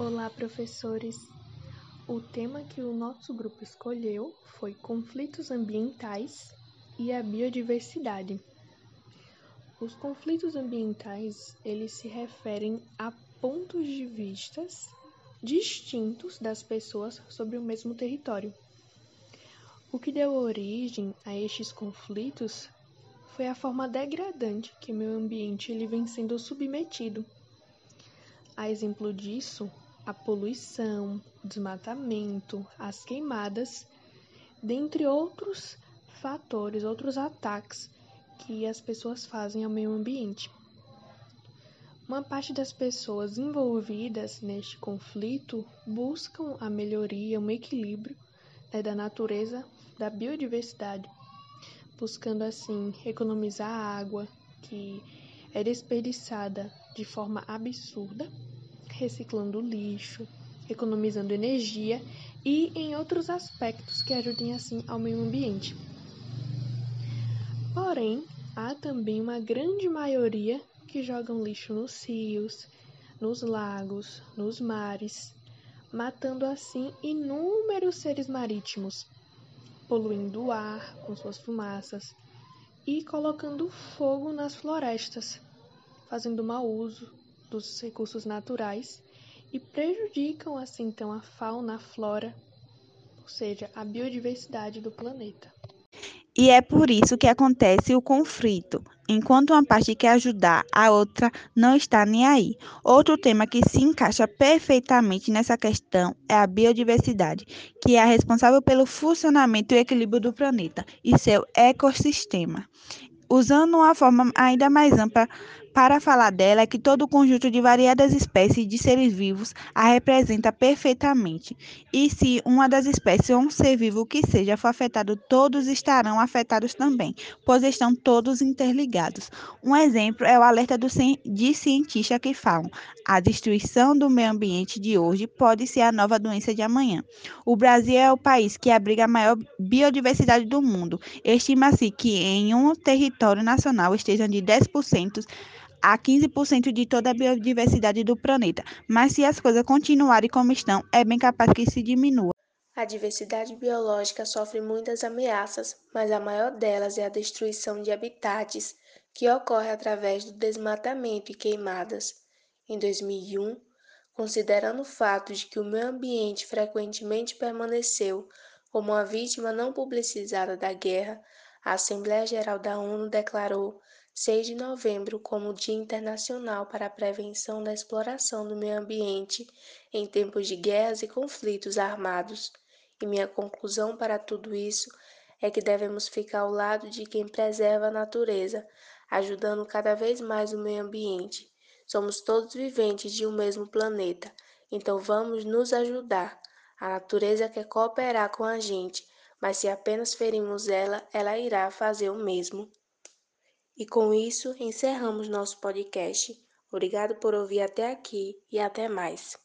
Olá, professores! O tema que o nosso grupo escolheu foi conflitos ambientais e a biodiversidade. Os conflitos ambientais, eles se referem a pontos de vistas distintos das pessoas sobre o mesmo território. O que deu origem a estes conflitos foi a forma degradante que meio ambiente ele vem sendo submetido. A exemplo disso, a poluição, o desmatamento, as queimadas, dentre outros fatores, outros ataques que as pessoas fazem ao meio ambiente. Uma parte das pessoas envolvidas neste conflito buscam a melhoria, um equilíbrio né, da natureza, da biodiversidade, buscando assim economizar água que é desperdiçada de forma absurda reciclando lixo, economizando energia e em outros aspectos que ajudem assim ao meio ambiente. Porém, há também uma grande maioria que jogam lixo nos rios, nos lagos, nos mares, matando assim inúmeros seres marítimos, poluindo o ar com suas fumaças e colocando fogo nas florestas, fazendo mau uso dos recursos naturais e prejudicam assim então a fauna, a flora, ou seja, a biodiversidade do planeta. E é por isso que acontece o conflito, enquanto uma parte quer ajudar, a outra não está nem aí. Outro tema que se encaixa perfeitamente nessa questão é a biodiversidade, que é a responsável pelo funcionamento e equilíbrio do planeta e seu ecossistema. Usando uma forma ainda mais ampla para falar dela é que todo o conjunto de variadas espécies de seres vivos a representa perfeitamente. E se uma das espécies ou um ser vivo que seja for afetado, todos estarão afetados também, pois estão todos interligados. Um exemplo é o alerta de cientistas que falam: a destruição do meio ambiente de hoje pode ser a nova doença de amanhã. O Brasil é o país que abriga a maior biodiversidade do mundo. Estima-se que em um território nacional estejam de 10% a 15% de toda a biodiversidade do planeta, mas se as coisas continuarem como estão, é bem capaz que se diminua. A diversidade biológica sofre muitas ameaças, mas a maior delas é a destruição de habitats, que ocorre através do desmatamento e queimadas. Em 2001, considerando o fato de que o meio ambiente frequentemente permaneceu como uma vítima não publicizada da guerra, a Assembleia Geral da ONU declarou 6 de novembro como Dia Internacional para a Prevenção da Exploração do Meio Ambiente em tempos de guerras e conflitos armados. E minha conclusão para tudo isso é que devemos ficar ao lado de quem preserva a natureza, ajudando cada vez mais o meio ambiente. Somos todos viventes de um mesmo planeta, então vamos nos ajudar. A natureza quer cooperar com a gente, mas se apenas ferimos ela, ela irá fazer o mesmo. E com isso encerramos nosso podcast. Obrigado por ouvir até aqui e até mais.